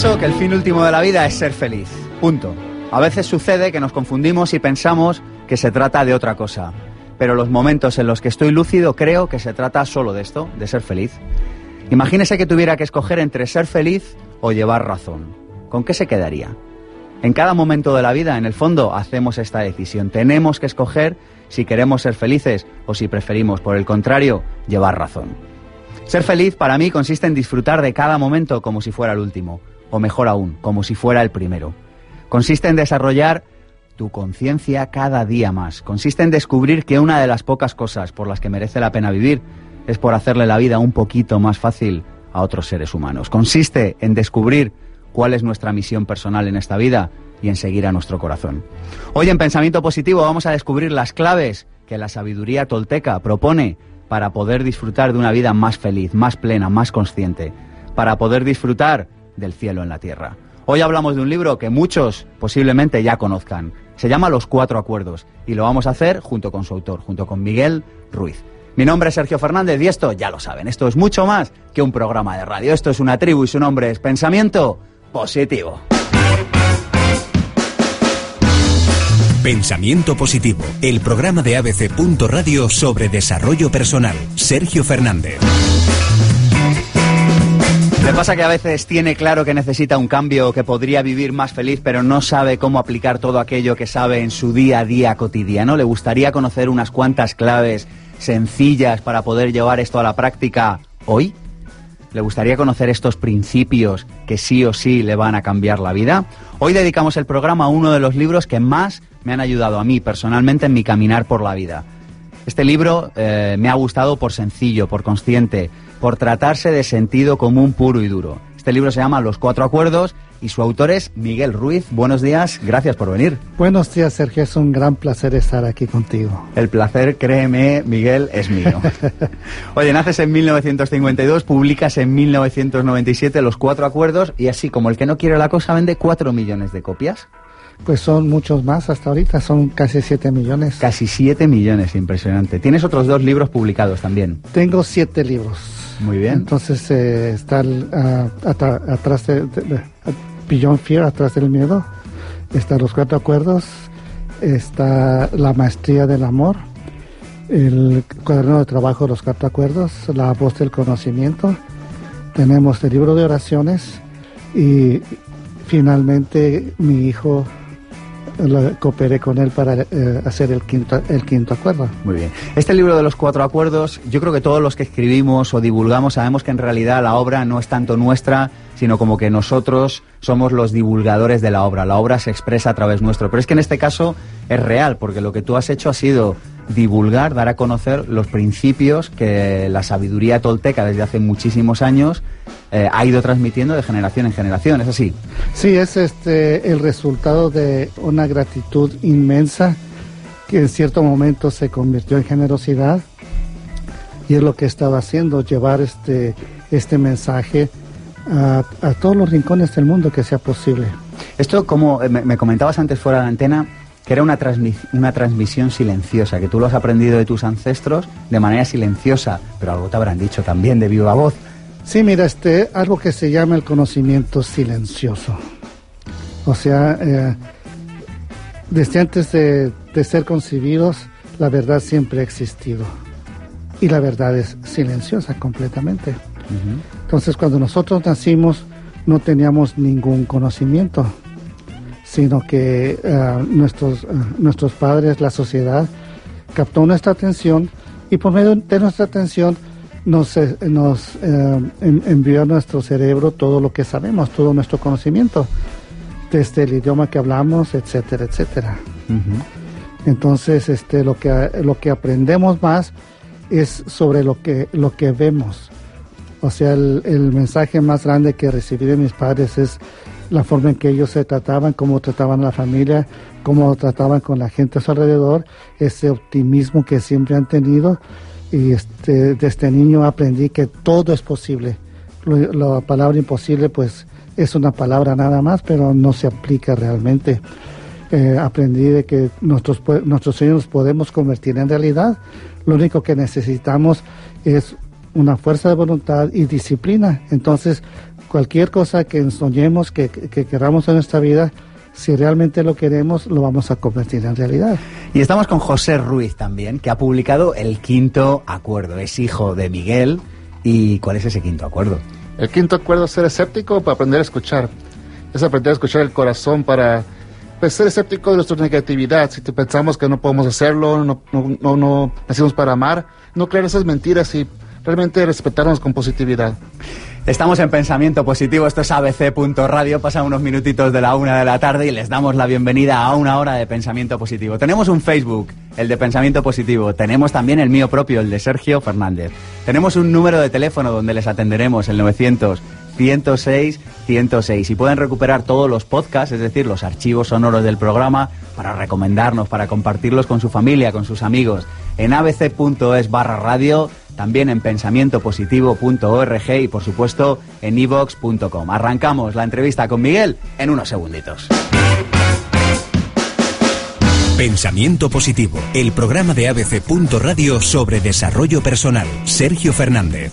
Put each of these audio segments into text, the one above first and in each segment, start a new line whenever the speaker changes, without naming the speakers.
Pienso que el fin último de la vida es ser feliz. Punto. A veces sucede que nos confundimos y pensamos que se trata de otra cosa. Pero los momentos en los que estoy lúcido creo que se trata solo de esto, de ser feliz. Imagínese que tuviera que escoger entre ser feliz o llevar razón. ¿Con qué se quedaría? En cada momento de la vida, en el fondo, hacemos esta decisión. Tenemos que escoger si queremos ser felices o si preferimos, por el contrario, llevar razón. Ser feliz para mí consiste en disfrutar de cada momento como si fuera el último, o mejor aún, como si fuera el primero. Consiste en desarrollar tu conciencia cada día más. Consiste en descubrir que una de las pocas cosas por las que merece la pena vivir es por hacerle la vida un poquito más fácil a otros seres humanos. Consiste en descubrir cuál es nuestra misión personal en esta vida y en seguir a nuestro corazón. Hoy en Pensamiento Positivo vamos a descubrir las claves que la sabiduría tolteca propone para poder disfrutar de una vida más feliz, más plena, más consciente, para poder disfrutar del cielo en la tierra. Hoy hablamos de un libro que muchos posiblemente ya conozcan. Se llama Los Cuatro Acuerdos y lo vamos a hacer junto con su autor, junto con Miguel Ruiz. Mi nombre es Sergio Fernández y esto, ya lo saben, esto es mucho más que un programa de radio. Esto es una tribu y su nombre es Pensamiento Positivo.
Pensamiento Positivo, el programa de ABC. Radio sobre desarrollo personal. Sergio Fernández.
Le pasa que a veces tiene claro que necesita un cambio, que podría vivir más feliz, pero no sabe cómo aplicar todo aquello que sabe en su día a día cotidiano. Le gustaría conocer unas cuantas claves sencillas para poder llevar esto a la práctica hoy. ¿Le gustaría conocer estos principios que sí o sí le van a cambiar la vida? Hoy dedicamos el programa a uno de los libros que más me han ayudado a mí personalmente en mi caminar por la vida. Este libro eh, me ha gustado por sencillo, por consciente, por tratarse de sentido común puro y duro. Este libro se llama Los Cuatro Acuerdos y su autor es Miguel Ruiz. Buenos días, gracias por venir.
Buenos días, Sergio. Es un gran placer estar aquí contigo.
El placer, créeme, Miguel, es mío. Oye, naces en 1952, publicas en 1997 Los Cuatro Acuerdos y así como el que no quiere la cosa vende cuatro millones de copias.
Pues son muchos más hasta ahorita, son casi 7 millones.
Casi 7 millones, impresionante. Tienes otros dos libros publicados también.
Tengo siete libros.
Muy bien.
Entonces eh, está atrás de, Beyond Fear, atrás del miedo. Está Los Cuatro Acuerdos. Está La Maestría del Amor. El cuaderno de trabajo de los cuatro acuerdos. La voz del conocimiento. Tenemos el libro de oraciones. Y finalmente mi hijo cooperé con él para eh, hacer el quinto, el quinto acuerdo.
Muy bien. Este libro de los cuatro acuerdos, yo creo que todos los que escribimos o divulgamos sabemos que en realidad la obra no es tanto nuestra, sino como que nosotros somos los divulgadores de la obra. La obra se expresa a través nuestro. Pero es que en este caso es real, porque lo que tú has hecho ha sido divulgar, dar a conocer los principios que la sabiduría tolteca desde hace muchísimos años eh, ha ido transmitiendo de generación en generación, ¿es así?
Sí, es este el resultado de una gratitud inmensa que en cierto momento se convirtió en generosidad y es lo que estaba haciendo, llevar este, este mensaje a, todos los rincones del mundo que sea posible.
Esto, como eh, me comentabas antes fuera de la antena, que era una, una transmisión silenciosa, que tú lo has aprendido de tus ancestros de manera silenciosa, pero algo te habrán dicho también de viva voz.
Sí, mira, este, algo que se llama el conocimiento silencioso. O sea, eh, desde antes de, ser concebidos, la verdad siempre ha existido. Y la verdad es silenciosa completamente. Entonces, cuando nosotros nacimos, no teníamos ningún conocimiento sino que eh, nuestros, eh, nuestros padres, la sociedad, captó nuestra atención y por medio de nuestra atención nos, eh, nos envió a nuestro cerebro todo lo que sabemos, todo nuestro conocimiento, desde el idioma que hablamos, etcétera, etcétera. Entonces, este, lo, que, lo que aprendemos más es sobre lo que, lo que vemos. O sea, el, el mensaje más grande que recibí de mis padres es la forma en que ellos se trataban, cómo trataban a la familia, cómo trataban con la gente a su alrededor, ese optimismo que siempre han tenido. Y este, desde este niño aprendí que todo es posible. la palabra imposible, pues, es una palabra nada más, pero no se aplica realmente. Eh, aprendí de que nuestros, nuestros sueños podemos convertir en realidad. Lo único que necesitamos es una fuerza de voluntad y disciplina. Entonces, cualquier cosa que soñemos, que, que queramos en nuestra vida, si realmente lo queremos, lo vamos a convertir en realidad.
Y estamos con José Ruiz también, que ha publicado el quinto acuerdo. Es hijo de Miguel. ¿Y cuál es ese quinto acuerdo?
El quinto acuerdo es ser escéptico para aprender a escuchar. Es aprender a escuchar el corazón para pues, ser escéptico de nuestra negatividad. Si pensamos que no podemos hacerlo, no, no, no nacimos para amar, no creer esas mentiras y realmente respetarnos con positividad.
Estamos en Pensamiento Positivo, esto es abc.radio, pasan unos minutitos de la una de la tarde y les damos la bienvenida a una hora de Pensamiento Positivo. Tenemos un Facebook, el de Pensamiento Positivo, tenemos también el mío propio, el de Sergio Fernández. Tenemos un número de teléfono donde les atenderemos, el 900 106 106 y pueden recuperar todos los podcasts, es decir, los archivos sonoros del programa para recomendarnos, para compartirlos con su familia, con sus amigos en abc.es barra radio también en pensamientopositivo.org y por supuesto en evox.com. Arrancamos la entrevista con Miguel en unos segunditos.
Pensamiento Positivo, el programa de ABC. Radio sobre desarrollo personal. Sergio Fernández.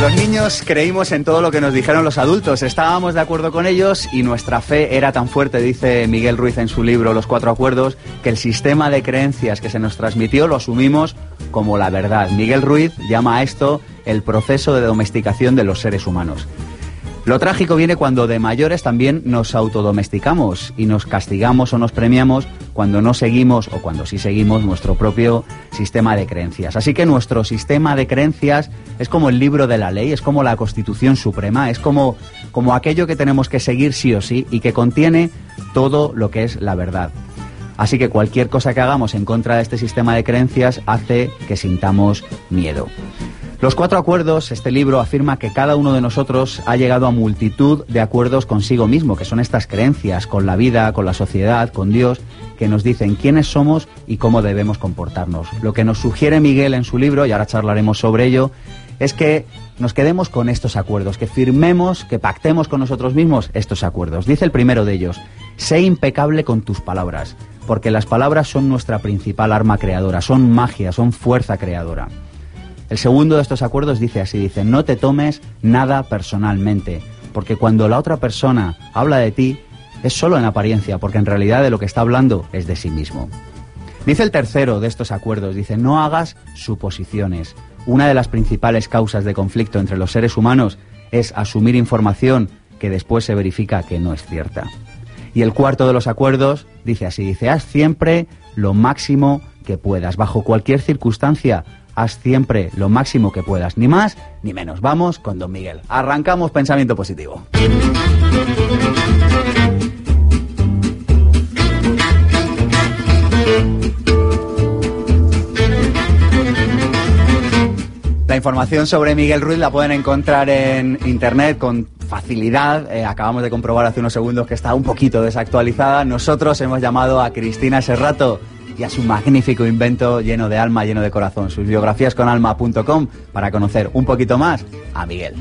Los niños creímos en todo lo que nos dijeron los adultos, estábamos de acuerdo con ellos y nuestra fe era tan fuerte, dice Miguel Ruiz en su libro Los Cuatro Acuerdos, que el sistema de creencias que se nos transmitió lo asumimos como la verdad. Miguel Ruiz llama a esto el proceso de domesticación de los seres humanos. Lo trágico viene cuando de mayores también nos autodomesticamos y nos castigamos o nos premiamos cuando no seguimos o cuando sí seguimos nuestro propio sistema de creencias. Así que nuestro sistema de creencias es como el libro de la ley, es como la Constitución Suprema, es como, como aquello que tenemos que seguir sí o sí y que contiene todo lo que es la verdad. Así que cualquier cosa que hagamos en contra de este sistema de creencias hace que sintamos miedo. Los cuatro acuerdos, este libro afirma que cada uno de nosotros ha llegado a multitud de acuerdos consigo mismo, que son estas creencias con la vida, con la sociedad, con Dios, que nos dicen quiénes somos y cómo debemos comportarnos. Lo que nos sugiere Miguel en su libro, y ahora charlaremos sobre ello, es que nos quedemos con estos acuerdos, que firmemos, que pactemos con nosotros mismos estos acuerdos. Dice el primero de ellos, sé impecable con tus palabras, porque las palabras son nuestra principal arma creadora, son magia, son fuerza creadora. El segundo de estos acuerdos dice así, dice, no te tomes nada personalmente, porque cuando la otra persona habla de ti, es solo en apariencia, porque en realidad de lo que está hablando es de sí mismo. Dice el tercero de estos acuerdos, dice, no hagas suposiciones. Una de las principales causas de conflicto entre los seres humanos es asumir información que después se verifica que no es cierta. Y el cuarto de los acuerdos dice así, dice, haz siempre lo máximo que puedas, bajo cualquier circunstancia, haz siempre lo máximo que puedas, ni más ni menos. Vamos con Don Miguel. Arrancamos pensamiento positivo. La información sobre Miguel Ruiz la pueden encontrar en internet con facilidad. Eh, acabamos de comprobar hace unos segundos que está un poquito desactualizada. Nosotros hemos llamado a Cristina Serrato y a su magnífico invento lleno de alma, lleno de corazón, sus biografías con alma.com, para conocer un poquito más a Miguel.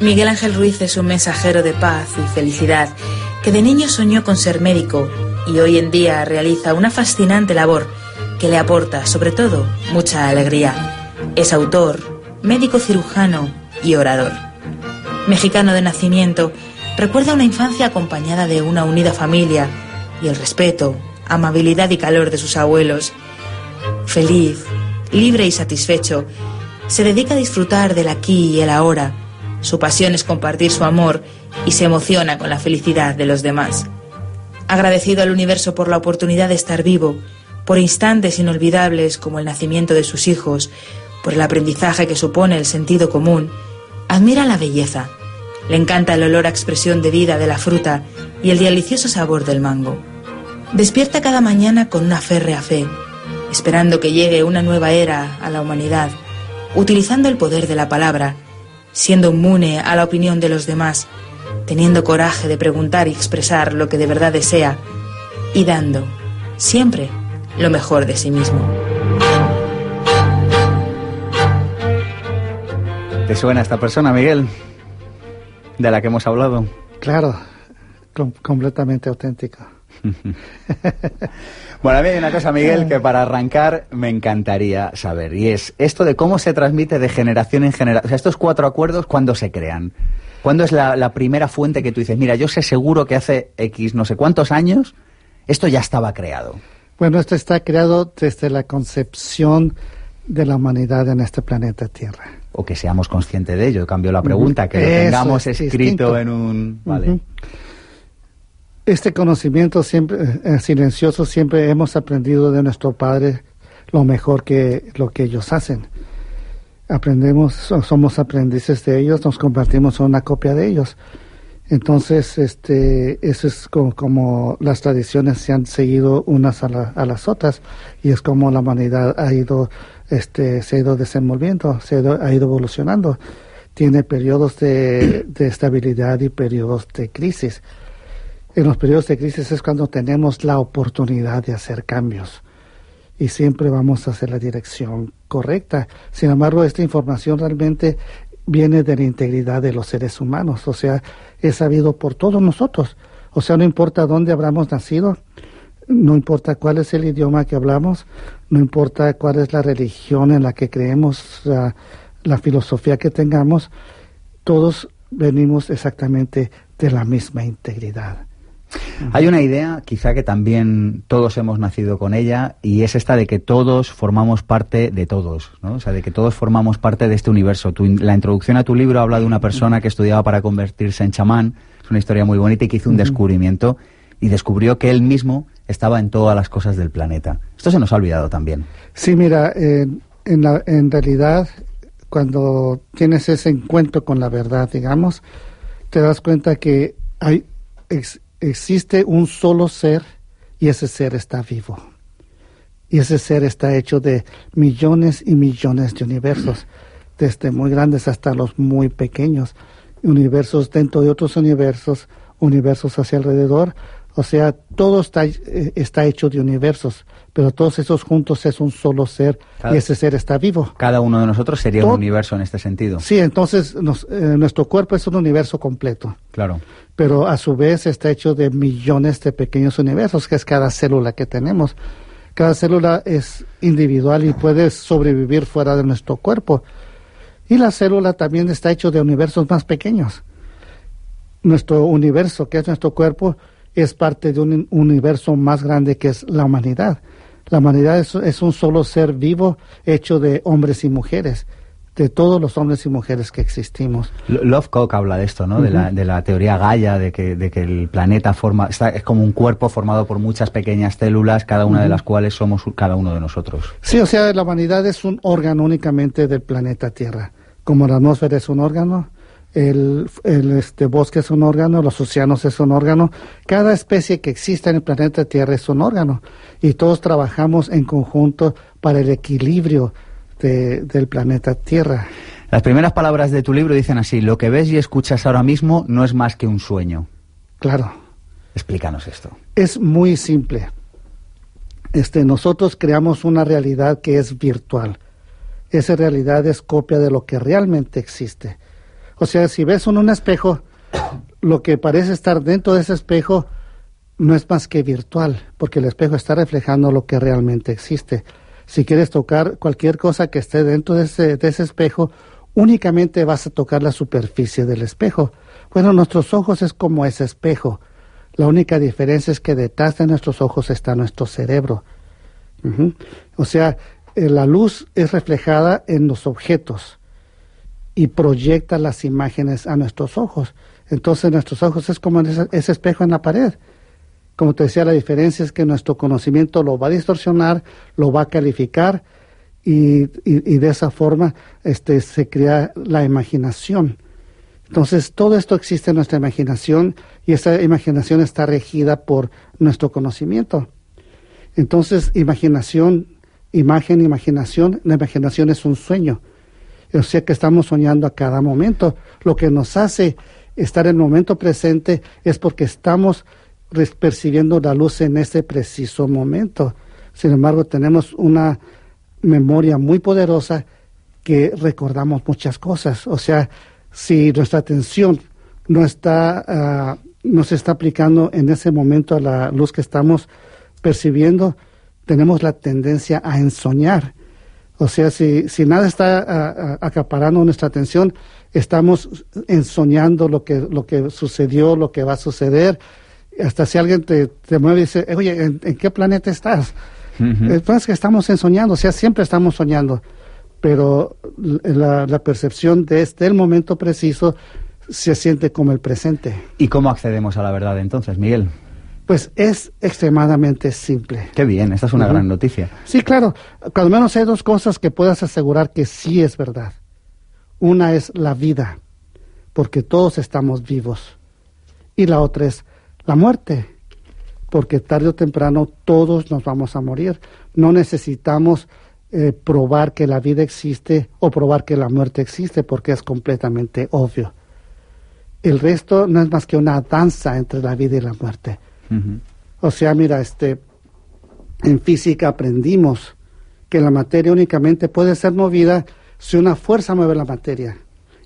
Miguel Ángel Ruiz es un mensajero de paz y felicidad que de niño soñó con ser médico y hoy en día realiza una fascinante labor que le aporta, sobre todo, mucha alegría. Es autor, médico cirujano y orador. Mexicano de nacimiento, recuerda una infancia acompañada de una unida familia y el respeto, amabilidad y calor de sus abuelos. Feliz, libre y satisfecho, se dedica a disfrutar del aquí y el ahora. Su pasión es compartir su amor y se emociona con la felicidad de los demás. Agradecido al universo por la oportunidad de estar vivo, por instantes inolvidables como el nacimiento de sus hijos, por el aprendizaje que supone el sentido común, admira la belleza, le encanta el olor a expresión de vida de la fruta y el delicioso sabor del mango. Despierta cada mañana con una férrea fe, esperando que llegue una nueva era a la humanidad, utilizando el poder de la palabra, siendo inmune a la opinión de los demás, teniendo coraje de preguntar y expresar lo que de verdad desea y dando, siempre, lo mejor de sí mismo.
¿Te suena esta persona, Miguel? De la que hemos hablado.
Claro, completamente auténtica.
bueno, a mí hay una cosa, Miguel, que para arrancar me encantaría saber, y es esto de cómo se transmite de generación en generación. O sea, estos cuatro acuerdos, ¿cuándo se crean? ¿Cuándo es la, la primera fuente que tú dices, mira, yo sé seguro que hace X no sé cuántos años esto ya estaba creado?
Bueno, esto está creado desde la concepción de la humanidad en este planeta Tierra.
O que seamos conscientes de ello. Cambio la pregunta, que lo tengamos escrito en un... Vale.
Este conocimiento siempre eh, eh, silencioso siempre hemos aprendido de nuestro Padre lo mejor que lo que ellos hacen. Aprendemos, somos aprendices de ellos, nos convertimos en una copia de ellos. Entonces, este, eso es como, las tradiciones se han seguido unas a, las otras y es como la humanidad ha ido, este, se ha ido desenvolviendo, se ha ido, evolucionando. Tiene periodos de, de, estabilidad y periodos de crisis. En los periodos de crisis es cuando tenemos la oportunidad de hacer cambios y siempre vamos hacia la dirección correcta. Sin embargo, esta información realmente viene de la integridad de los seres humanos, o sea, es sabido por todos nosotros. O sea, no importa dónde habramos nacido, no importa cuál es el idioma que hablamos, no importa cuál es la religión en la que creemos, la filosofía que tengamos, todos venimos exactamente de la misma integridad.
Hay una idea, quizá que también todos hemos nacido con ella, y es esta de que todos formamos parte de todos, ¿no? O sea, de que todos formamos parte de este universo. la introducción a tu libro habla de una persona que estudiaba para convertirse en chamán, es una historia muy bonita y que hizo un descubrimiento y descubrió que él mismo estaba en todas las cosas del planeta. Esto se nos ha olvidado también.
Sí, mira, en, realidad, cuando tienes ese encuentro con la verdad, digamos, te das cuenta que hay existe un solo ser y ese ser está vivo. Y ese ser está hecho de millones y millones de universos, desde muy grandes hasta los muy pequeños, universos dentro de otros universos, universos hacia alrededor, o sea, todo está, eh, está hecho de universos, pero todos esos juntos es un solo ser y ese ser está vivo.
Cada uno de nosotros sería un universo en este sentido.
Sí, entonces eh, nuestro cuerpo es un universo completo.
Claro.
Pero a su vez está hecho de millones de pequeños universos, que es cada célula que tenemos. Cada célula es individual y puede sobrevivir fuera de nuestro cuerpo. Y la célula también está hecho de universos más pequeños. Nuestro universo, que es nuestro cuerpo, es parte de un universo más grande que es la humanidad. La humanidad es, un solo ser vivo hecho de hombres y mujeres, de todos los hombres y mujeres que existimos.
Lovecock habla de esto, ¿no? de, la, de, la, teoría Gaia, de que, de que el planeta forma, está, es como un cuerpo formado por muchas pequeñas células, cada una de las cuales somos cada uno de nosotros.
Sí, o sea, la humanidad es un órgano únicamente del planeta Tierra. Como la atmósfera es un órgano, el, este, bosque es un órgano, los océanos es un órgano, cada especie que existe en el planeta Tierra es un órgano y todos trabajamos en conjunto para el equilibrio del planeta Tierra.
Las primeras palabras de tu libro dicen así, lo que ves y escuchas ahora mismo no es más que un sueño.
Claro.
Explícanos esto.
Es muy simple. Este, nosotros creamos una realidad que es virtual. Esa realidad es copia de lo que realmente existe. O sea, si ves en un espejo, lo que parece estar dentro de ese espejo no es más que virtual, porque el espejo está reflejando lo que realmente existe. Si quieres tocar cualquier cosa que esté dentro de ese, espejo, únicamente vas a tocar la superficie del espejo. Bueno, nuestros ojos es como ese espejo. La única diferencia es que detrás de nuestros ojos está nuestro cerebro. O sea, eh, la luz es reflejada en los objetos y proyecta las imágenes a nuestros ojos. Entonces nuestros ojos es como ese, espejo en la pared. Como te decía, la diferencia es que nuestro conocimiento lo va a distorsionar, lo va a calificar y, de esa forma este, se crea la imaginación. Entonces todo esto existe en nuestra imaginación y esa imaginación está regida por nuestro conocimiento. Entonces imaginación, imagen, imaginación, la imaginación es un sueño. O sea que estamos soñando a cada momento. Lo que nos hace estar en el momento presente es porque estamos percibiendo la luz en ese preciso momento. Sin embargo, tenemos una memoria muy poderosa que recordamos muchas cosas. O sea, si nuestra atención no está, ah, no se está aplicando en ese momento a la luz que estamos percibiendo, tenemos la tendencia a ensoñar. O sea, si, si nada está acaparando nuestra atención, estamos ensoñando lo que, lo que sucedió, lo que va a suceder. Hasta si alguien te, te mueve y dice, oye, ¿en, qué planeta estás? Entonces que estamos ensoñando, o sea, siempre estamos soñando, pero la, la percepción de este, el momento preciso se siente como el presente.
¿Y cómo accedemos a la verdad entonces, Miguel?
Pues es extremadamente simple.
Qué bien, esta es una gran noticia.
Sí, claro. Cuando menos hay dos cosas que puedas asegurar que sí es verdad. Una es la vida, porque todos estamos vivos. Y la otra es la muerte, porque tarde o temprano todos nos vamos a morir. No necesitamos eh, probar que la vida existe o probar que la muerte existe, porque es completamente obvio. El resto no es más que una danza entre la vida y la muerte. O sea, mira, este, en física aprendimos que la materia únicamente puede ser movida si una fuerza mueve la materia.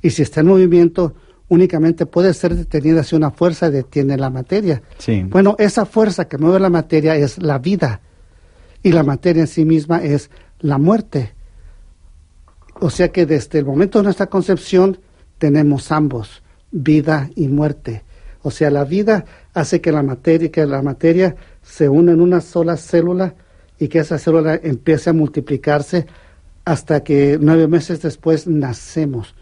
Y si está en movimiento, únicamente puede ser detenida si una fuerza detiene la materia. Bueno, esa fuerza que mueve la materia es la vida. Y la materia en sí misma es la muerte. O sea que desde el momento de nuestra concepción tenemos ambos vida y muerte. O sea, la vida hace que la materia, que la materia se una en una sola célula y que esa célula empiece a multiplicarse hasta que nueve meses después nacemos.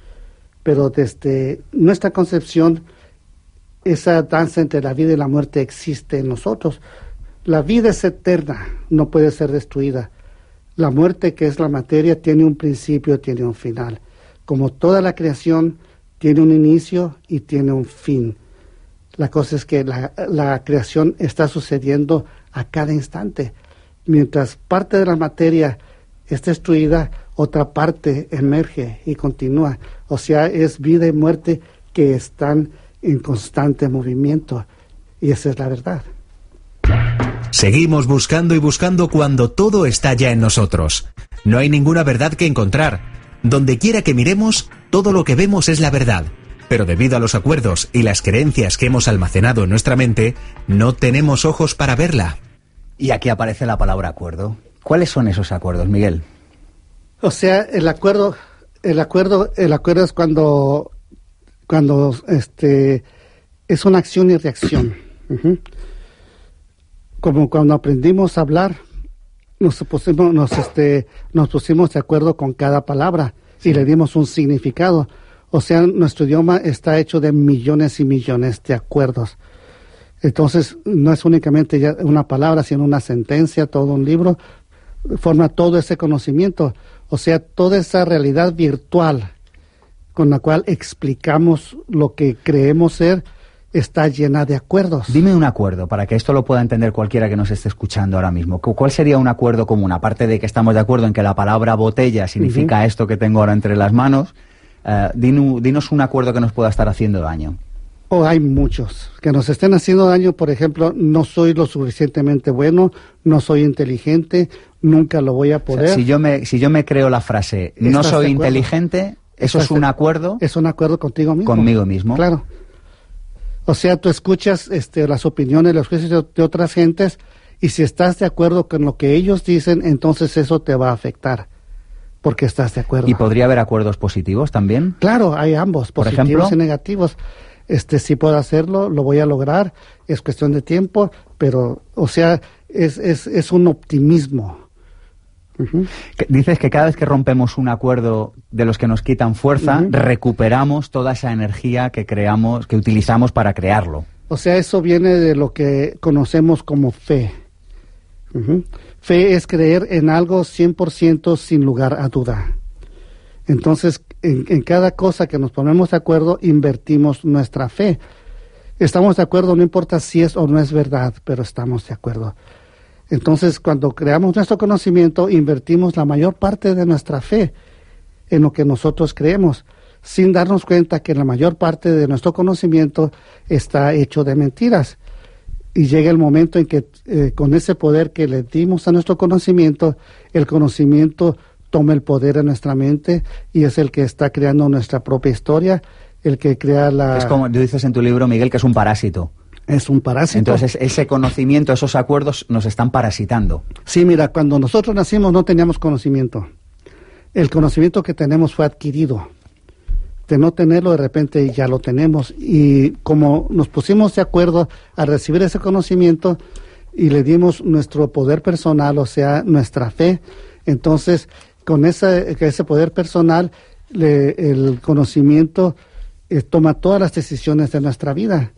Pero desde nuestra concepción, esa danza entre la vida y la muerte existe en nosotros. La vida es eterna, no puede ser destruida. La muerte, que es la materia, tiene un principio, tiene un final. Como toda la creación, tiene un inicio y tiene un fin. La cosa es que la, creación está sucediendo a cada instante. Mientras parte de la materia es destruida, otra parte emerge y continúa. O sea, es vida y muerte que están en constante movimiento. Y esa es la verdad.
Seguimos buscando y buscando cuando todo está ya en nosotros. No hay ninguna verdad que encontrar. Donde quiera que miremos, todo lo que vemos es la verdad, pero debido a los acuerdos y las creencias que hemos almacenado en nuestra mente, no tenemos ojos para verla.
Y aquí aparece la palabra acuerdo. ¿Cuáles son esos acuerdos, Miguel?
O sea, el acuerdo, el acuerdo, el acuerdo es cuando, cuando este, es una acción y reacción. Como cuando aprendimos a hablar, nos pusimos, nos, este, nos pusimos de acuerdo con cada palabra y le dimos un significado. O sea, nuestro idioma está hecho de millones y millones de acuerdos. Entonces, no es únicamente ya una palabra, sino una sentencia, todo un libro, forma todo ese conocimiento. O sea, toda esa realidad virtual con la cual explicamos lo que creemos ser, está llena de acuerdos.
Dime un acuerdo para que esto lo pueda entender cualquiera que nos esté escuchando ahora mismo. ¿Cuál sería un acuerdo común? Aparte de que estamos de acuerdo en que la palabra botella significa esto que tengo ahora entre las manos, uh, dinos un acuerdo que nos pueda estar haciendo daño.
Oh, hay muchos que nos estén haciendo daño. Por ejemplo, no soy lo suficientemente bueno, no soy inteligente, nunca lo voy a poder.
si yo me si yo me creo la frase no soy inteligente, eso es un acuerdo.
Es un acuerdo contigo mismo.
Conmigo mismo.
Claro. O sea, tú escuchas este, las opiniones, los juicios de, otras gentes y si estás de acuerdo con lo que ellos dicen, entonces eso te va a afectar porque estás de acuerdo.
¿Y podría haber acuerdos positivos también?
Claro, hay ambos, Por positivos y negativos. Este, si puedo hacerlo, lo voy a lograr, es cuestión de tiempo, pero, o sea, es, es, es un optimismo.
Dices que cada vez que rompemos un acuerdo de los que nos quitan fuerza, recuperamos toda esa energía que creamos, que utilizamos para crearlo.
O sea, eso viene de lo que conocemos como fe. Fe es creer en algo 100% sin lugar a duda. Entonces, en, en, cada cosa que nos ponemos de acuerdo, invertimos nuestra fe. Estamos de acuerdo, no importa si es o no es verdad, pero estamos de acuerdo. Entonces, cuando creamos nuestro conocimiento, invertimos la mayor parte de nuestra fe en lo que nosotros creemos, sin darnos cuenta que la mayor parte de nuestro conocimiento está hecho de mentiras. Y llega el momento en que eh, con ese poder que le dimos a nuestro conocimiento, el conocimiento toma el poder en nuestra mente y es el que está creando nuestra propia historia, el que crea la...
Es como dices en tu libro, Miguel, que es un parásito
Es un parásito.
Entonces ese conocimiento, esos acuerdos nos están parasitando.
Sí, mira, cuando nosotros nacimos no teníamos conocimiento. El conocimiento que tenemos fue adquirido. De no tenerlo, de repente ya lo tenemos. Y como nos pusimos de acuerdo a recibir ese conocimiento y le dimos nuestro poder personal, o sea, nuestra fe, entonces con ese, ese poder personal, le- el conocimiento eh, toma todas las decisiones de nuestra vida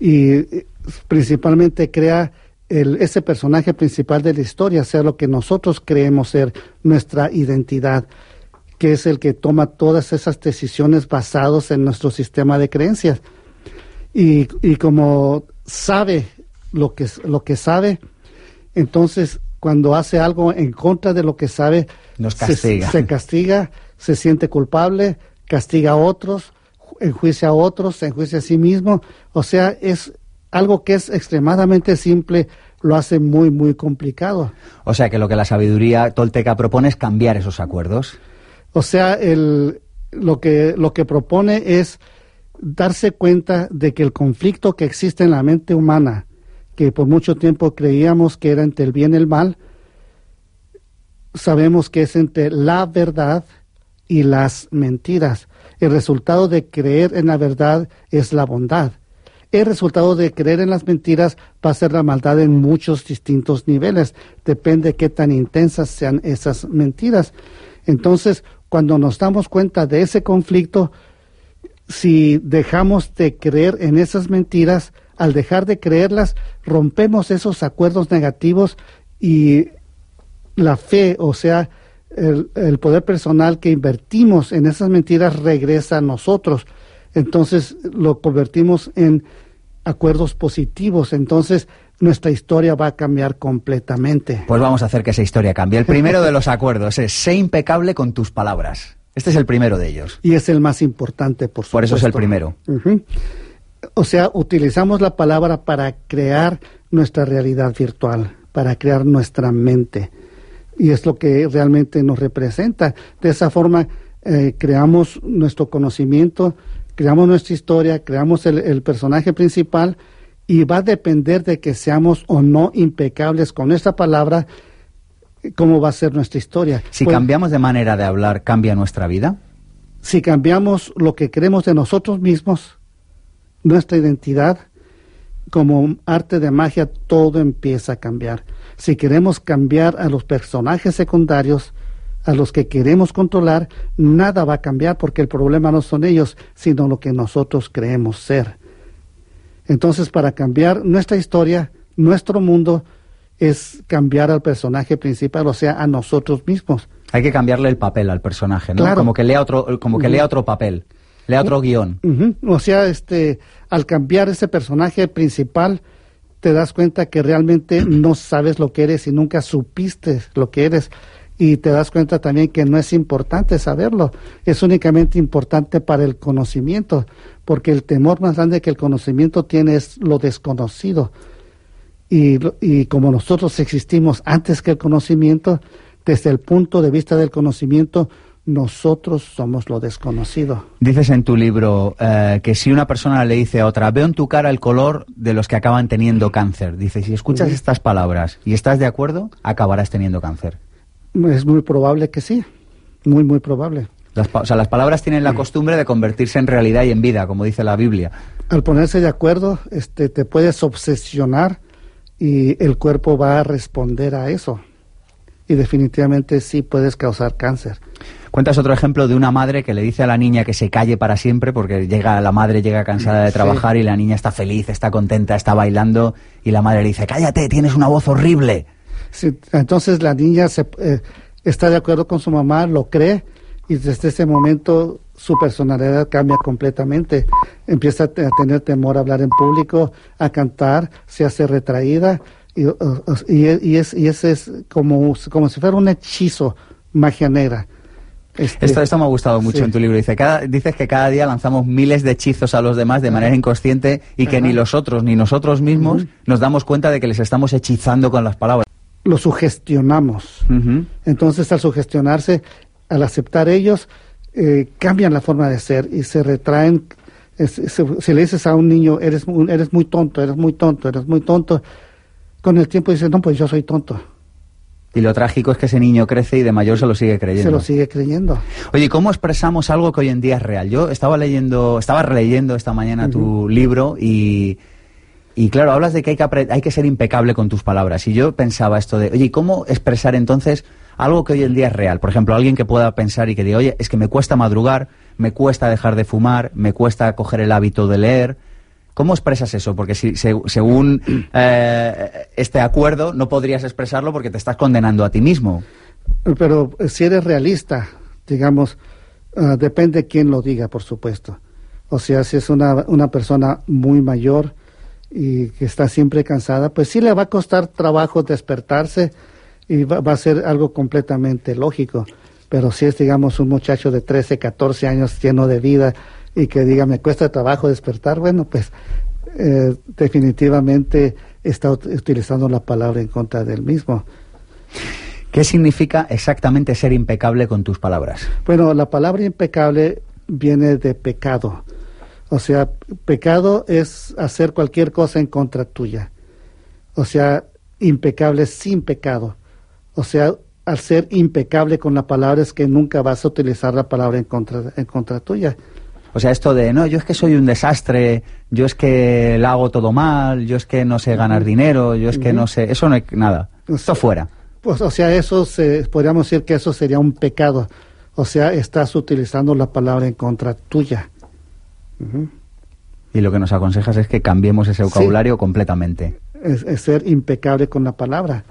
y eh, principalmente crea el, ese personaje principal de la historia, sea lo que nosotros creemos ser nuestra identidad, que es el que toma todas esas decisiones basadas en nuestro sistema de creencias. Y, y como sabe lo que, lo que sabe, entonces cuando hace algo en contra de lo que sabe,
Nos
se-
castiga.
se castiga, se siente culpable, castiga a otros, ju- enjuicia a otros, se enjuicia a sí mismo. O sea, es algo que es extremadamente simple, lo hace muy, muy complicado.
O sea que lo que la sabiduría tolteca propone es cambiar esos acuerdos.
O sea, el, lo, que, lo que propone es darse cuenta de que el conflicto que existe en la mente humana, que por mucho tiempo creíamos que era entre el bien y el mal, sabemos que es entre la verdad y las mentiras. El resultado de creer en la verdad es la bondad. El resultado de creer en las mentiras va a ser la maldad en muchos distintos niveles. Depende qué tan intensas sean esas mentiras. Entonces, cuando nos damos cuenta de ese conflicto, si dejamos de creer en esas mentiras, al dejar de creerlas, rompemos esos acuerdos negativos y la fe, o sea, el, poder personal que invertimos en esas mentiras regresa a nosotros. Entonces lo convertimos en acuerdos positivos. Entonces nuestra historia va a cambiar completamente.
Pues vamos a hacer que esa historia cambie. El primero de los acuerdos es sé impecable con tus palabras. Este es el primero de ellos.
Y es el más importante, por supuesto.
Por eso es el primero.
O sea, utilizamos la palabra para crear nuestra realidad virtual, para crear nuestra mente. Y es lo que realmente nos representa. De esa forma, eh, creamos nuestro conocimiento, creamos nuestra historia, creamos el, el personaje principal y va a depender de que seamos o no impecables con esta palabra, cómo va a ser nuestra historia.
Si
Pues-
cambiamos de manera de hablar, ¿cambia nuestra vida?
si cambiamos lo que creemos de nosotros mismos, nuestra identidad, como arte de magia, todo empieza a cambiar. Si queremos cambiar a los personajes secundarios, a los que queremos controlar, nada va a cambiar porque el problema no son ellos, sino lo que nosotros creemos ser. Entonces, para cambiar nuestra historia, nuestro mundo, es cambiar al personaje principal, o sea, a nosotros mismos.
Hay que cambiarle el papel al personaje, ¿no?
Claro.
Como que lea otro, como que lea otro papel, lea otro
guion. O sea, este, al cambiar ese personaje principal, te das cuenta que realmente no sabes lo que eres y nunca supiste lo que eres. Y te das cuenta también que no es importante saberlo, es únicamente importante para el conocimiento, porque el temor más grande que el conocimiento tiene es lo desconocido. Y, y como nosotros existimos antes que el conocimiento, desde el punto de vista del conocimiento, nosotros somos lo desconocido.
Dices en tu libro eh, que si una persona le dice a otra, veo en tu cara el color de los que acaban teniendo cáncer. Dice, si escuchas estas palabras y estás de acuerdo, acabarás teniendo cáncer.
Es muy probable que sí, muy, muy probable.
Las, o sea, las palabras tienen la costumbre de convertirse en realidad y en vida, como dice la Biblia.
Al ponerse de acuerdo, este, te puedes obsesionar y el cuerpo va a responder a eso. Y definitivamente sí puedes causar cáncer.
Cuentas otro ejemplo de una madre que le dice a la niña que se calle para siempre porque llega la madre llega cansada de
Sí.
trabajar y la niña está feliz, está contenta, está bailando y la madre le dice, cállate, tienes una voz horrible.
Sí, entonces la niña se, eh, está de acuerdo con su mamá, lo cree y desde ese momento su personalidad cambia completamente. Empieza a, te- a tener temor a hablar en público, a cantar, se hace retraída y, y, y es, y ese es como, como si fuera un hechizo, magia negra. Este,
Esto, esto me ha gustado mucho
sí.
en tu libro. Dice, cada, dices que cada día lanzamos miles de hechizos a los demás de manera inconsciente y que
Ajá.
ni los otros ni nosotros mismos nos damos cuenta de que les estamos hechizando con las palabras.
Lo sugestionamos. Entonces, al sugestionarse, al aceptar ellos, eh, cambian la forma de ser y se retraen si, le dices a un niño, eres, eres muy tonto, eres muy tonto, eres muy tonto, con el tiempo dice, no, pues yo soy tonto.
Y lo trágico es que ese niño crece y de mayor se lo sigue creyendo.
Se lo sigue creyendo.
Oye, ¿cómo expresamos algo que hoy en día es real? Yo estaba leyendo, estaba releyendo esta mañana tu libro y, y claro, hablas de que hay que, hay que ser impecable con tus palabras. Y yo pensaba esto de, oye, ¿cómo expresar entonces algo que hoy en día es real? Por ejemplo, alguien que pueda pensar y que diga, oye, es que me cuesta madrugar, me cuesta dejar de fumar, me cuesta coger el hábito de leer, ¿Cómo expresas eso? Porque si, según eh, este acuerdo no podrías expresarlo porque te estás condenando a ti mismo.
Pero si eres realista, digamos, uh, depende quién lo diga, por supuesto. O sea, si es una, una persona muy mayor y que está siempre cansada, pues sí le va a costar trabajo despertarse y va, va, a ser algo completamente lógico. Pero si es, digamos, un muchacho de 13, 14 años lleno de vida, y que diga me cuesta trabajo despertar, bueno, pues eh, definitivamente está utilizando la palabra en contra del mismo.
¿Qué significa exactamente ser impecable con tus palabras?
Bueno, la palabra impecable viene de pecado. O sea, pecado es hacer cualquier cosa en contra tuya. O sea, impecable sin pecado. O sea, al ser impecable con la palabra es que nunca vas a utilizar la palabra en contra, en contra tuya.
O sea, esto de, no, yo es que soy un desastre, yo es que la hago todo mal, yo es que no sé ganar dinero, yo es que no sé, eso no es nada, esto fuera.
Pues, o sea, eso se, podríamos decir que eso sería un pecado. O sea, estás utilizando la palabra en contra tuya.
Y lo que nos aconsejas es que cambiemos ese vocabulario completamente.
es ser impecable con la palabra.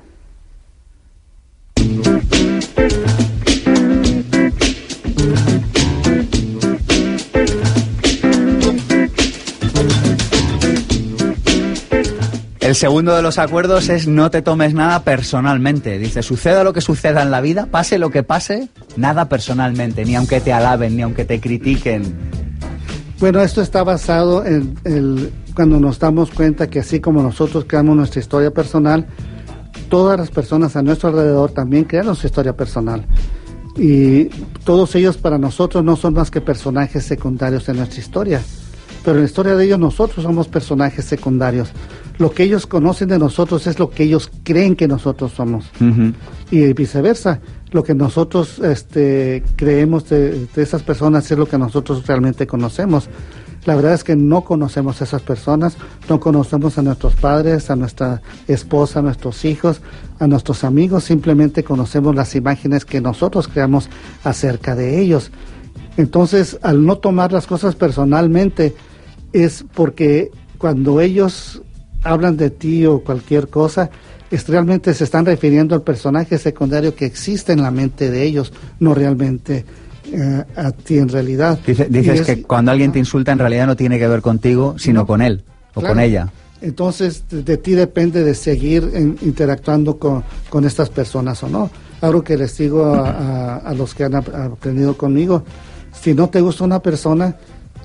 El segundo de los acuerdos es no te tomes nada personalmente. Dice, suceda lo que suceda en la vida, pase lo que pase, nada personalmente, ni aunque te alaben, ni aunque te critiquen.
Bueno, esto está basado en el, cuando nos damos cuenta que así como nosotros creamos nuestra historia personal, todas las personas a nuestro alrededor también crean su historia personal. Y todos ellos para nosotros no son más que personajes secundarios en nuestra historia. Pero en la historia de ellos nosotros somos personajes secundarios lo que ellos conocen de nosotros es lo que ellos creen que nosotros somos. Y viceversa, lo que nosotros este, creemos de, esas personas es lo que nosotros realmente conocemos. La verdad es que no conocemos a esas personas, no conocemos a nuestros padres, a nuestra esposa, a nuestros hijos, a nuestros amigos, simplemente conocemos las imágenes que nosotros creamos acerca de ellos. Entonces, al no tomar las cosas personalmente, es porque cuando ellos hablan de ti o cualquier cosa, es, realmente se están refiriendo al personaje secundario que existe en la mente de ellos, no realmente eh, a ti en realidad.
dices que cuando alguien te insulta en realidad no tiene que ver contigo, sino con él o con ella.
Entonces, de, ti depende de seguir interactuando con, con, estas personas o no. Algo que les digo a, a, los que han aprendido conmigo, si no te gusta una persona,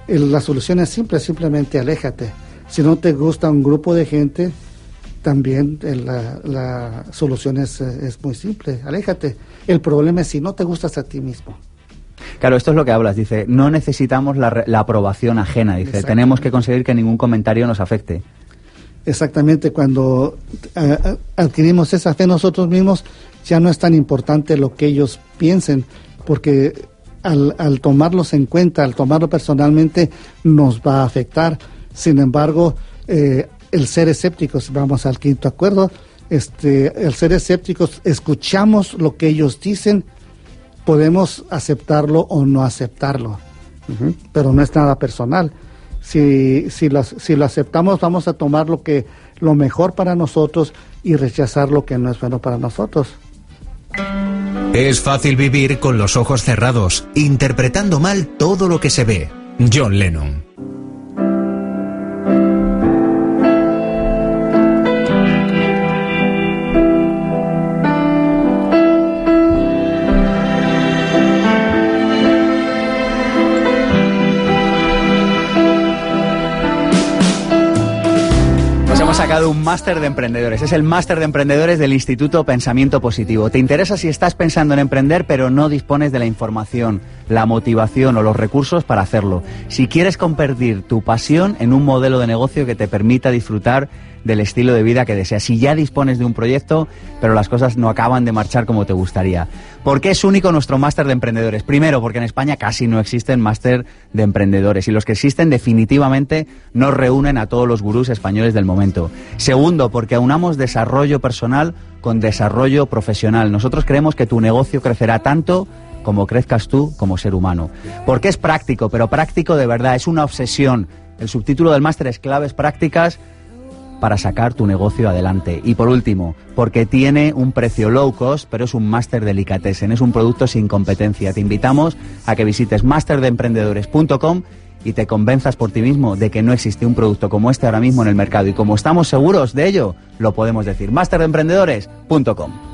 la solución es simple, simplemente aléjate si no te gusta un grupo de gente, también eh, la, solución es, muy simple, aléjate. El problema es si no te gustas a ti mismo.
Claro, esto es lo que hablas, dice, no necesitamos la, aprobación ajena, dice, tenemos que conseguir que ningún comentario nos afecte.
Exactamente, cuando eh, eh, adquirimos esa fe nosotros mismos, ya no es tan importante lo que ellos piensen, porque al, al tomarlos en cuenta, al tomarlo personalmente, nos va a afectar sin embargo, eh, el ser escépticos, vamos al quinto acuerdo, este, el ser escépticos, escuchamos lo que ellos dicen, podemos aceptarlo o no aceptarlo, pero no es nada personal. Si, si, si lo aceptamos, vamos a tomar lo, que, lo mejor para nosotros y rechazar lo que no es bueno para nosotros.
Es fácil vivir con los ojos cerrados, interpretando mal todo lo que se ve. John Lennon.
Hemos sacado un máster de emprendedores. Es el máster de emprendedores del Instituto Pensamiento Positivo. ¿Te interesa si estás pensando en emprender pero no dispones de la información, la motivación o los recursos para hacerlo? Si quieres convertir tu pasión en un modelo de negocio que te permita disfrutar del estilo de vida que deseas. Si ya dispones de un proyecto, pero las cosas no acaban de marchar como te gustaría. ¿Por qué es único nuestro máster de emprendedores? Primero, porque en España casi no existen máster de emprendedores y los que existen definitivamente no reúnen a todos los gurús españoles del momento. Segundo, porque aunamos desarrollo personal con desarrollo profesional. Nosotros creemos que tu negocio crecerá tanto como crezcas tú como ser humano. Porque es práctico, pero práctico de verdad, es una obsesión. El subtítulo del máster es Claves Prácticas para sacar tu negocio adelante. Y por último, porque tiene un precio low cost, pero es un máster delicatessen, es un producto sin competencia. Te invitamos a que visites masterdeemprendedores.com y te convenzas por ti mismo de que no existe un producto como este ahora mismo en el mercado. Y como estamos seguros de ello, lo podemos decir. Masterdeemprendedores.com.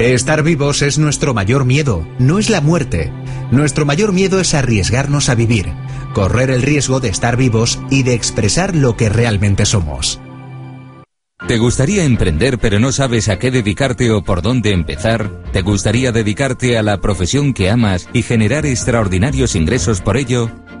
Estar vivos es nuestro mayor miedo, no es la muerte. Nuestro mayor miedo es arriesgarnos a vivir, correr el riesgo de estar vivos y de expresar lo que realmente somos.
¿Te gustaría emprender pero no sabes a qué dedicarte o por dónde empezar? ¿Te gustaría dedicarte a la profesión que amas y generar extraordinarios ingresos por ello?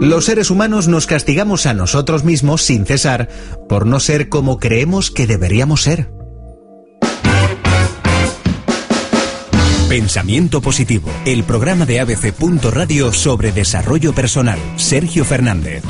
Los seres humanos nos castigamos a nosotros mismos sin cesar por no ser como creemos que deberíamos ser. Pensamiento Positivo, el programa de ABC. Radio sobre desarrollo personal. Sergio Fernández.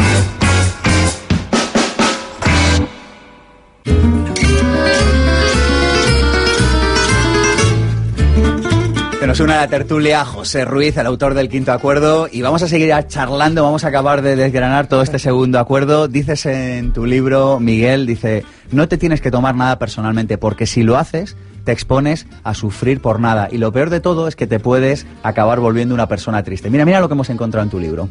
Nos une a la tertulia José Ruiz, el autor del quinto acuerdo, y vamos a seguir charlando, vamos a acabar de desgranar todo este segundo acuerdo. Dices en tu libro, Miguel, dice, no te tienes que tomar nada personalmente, porque si lo haces, te expones a sufrir por nada. Y lo peor de todo es que te puedes acabar volviendo una persona triste. Mira, mira lo que hemos encontrado en tu libro.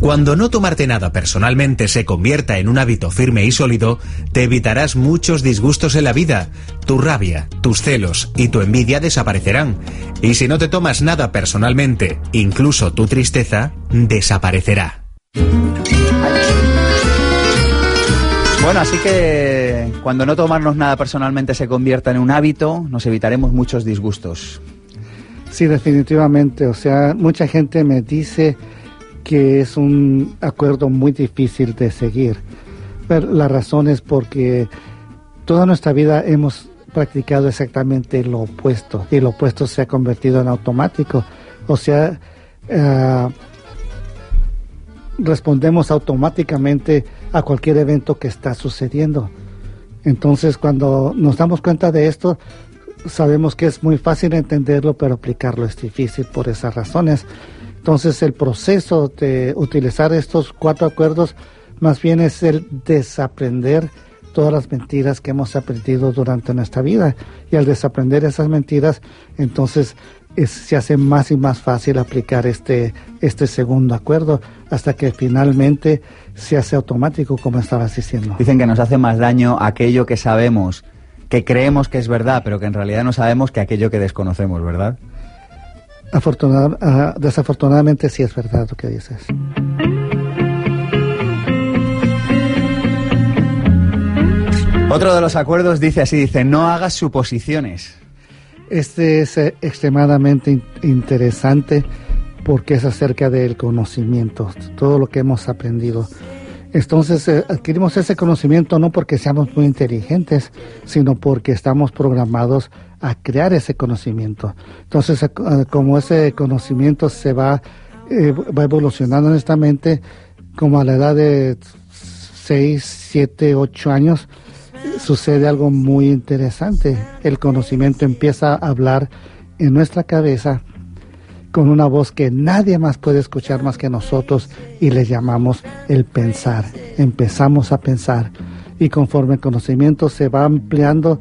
Cuando no tomarte nada personalmente se convierta en un hábito firme y sólido, te evitarás muchos disgustos en la vida. Tu rabia, tus celos y tu envidia desaparecerán. Y si no te tomas nada personalmente, incluso tu tristeza, desaparecerá.
Bueno, así que cuando no tomarnos nada personalmente se convierta en un hábito, nos evitaremos muchos disgustos.
Sí, definitivamente. O sea, mucha gente me dice que es un acuerdo muy difícil de seguir. La razón es porque toda nuestra vida hemos practicado exactamente lo opuesto y lo opuesto se ha convertido en automático. O sea, uh, respondemos automáticamente a cualquier evento que está sucediendo. Entonces, cuando nos damos cuenta de esto, sabemos que es muy fácil entenderlo, pero aplicarlo es difícil por esas razones. Entonces el proceso de utilizar estos cuatro acuerdos más bien es el desaprender todas las mentiras que hemos aprendido durante nuestra vida. Y al desaprender esas mentiras, entonces se hace más y más fácil aplicar este, este segundo acuerdo hasta que finalmente se hace automático, como estabas diciendo.
Dicen que nos hace más daño aquello que sabemos, que creemos que es verdad, pero que en realidad no sabemos que aquello que desconocemos, ¿verdad?
Afortunada, desafortunadamente sí es verdad lo que dices.
Otro de los acuerdos dice así, dice, no hagas suposiciones.
Este es eh, extremadamente interesante porque es acerca del conocimiento, todo lo que hemos aprendido. Entonces eh, adquirimos ese conocimiento no porque seamos muy inteligentes, sino porque estamos programados a crear ese conocimiento. Entonces, eh, como ese conocimiento se va, eh, va evolucionando en esta mente, como a la edad de 6, 7, 8 años, sucede algo muy interesante. El conocimiento empieza a hablar en nuestra cabeza con una voz que nadie más puede escuchar más que nosotros y le llamamos el pensar. Empezamos a pensar y conforme el conocimiento se va ampliando,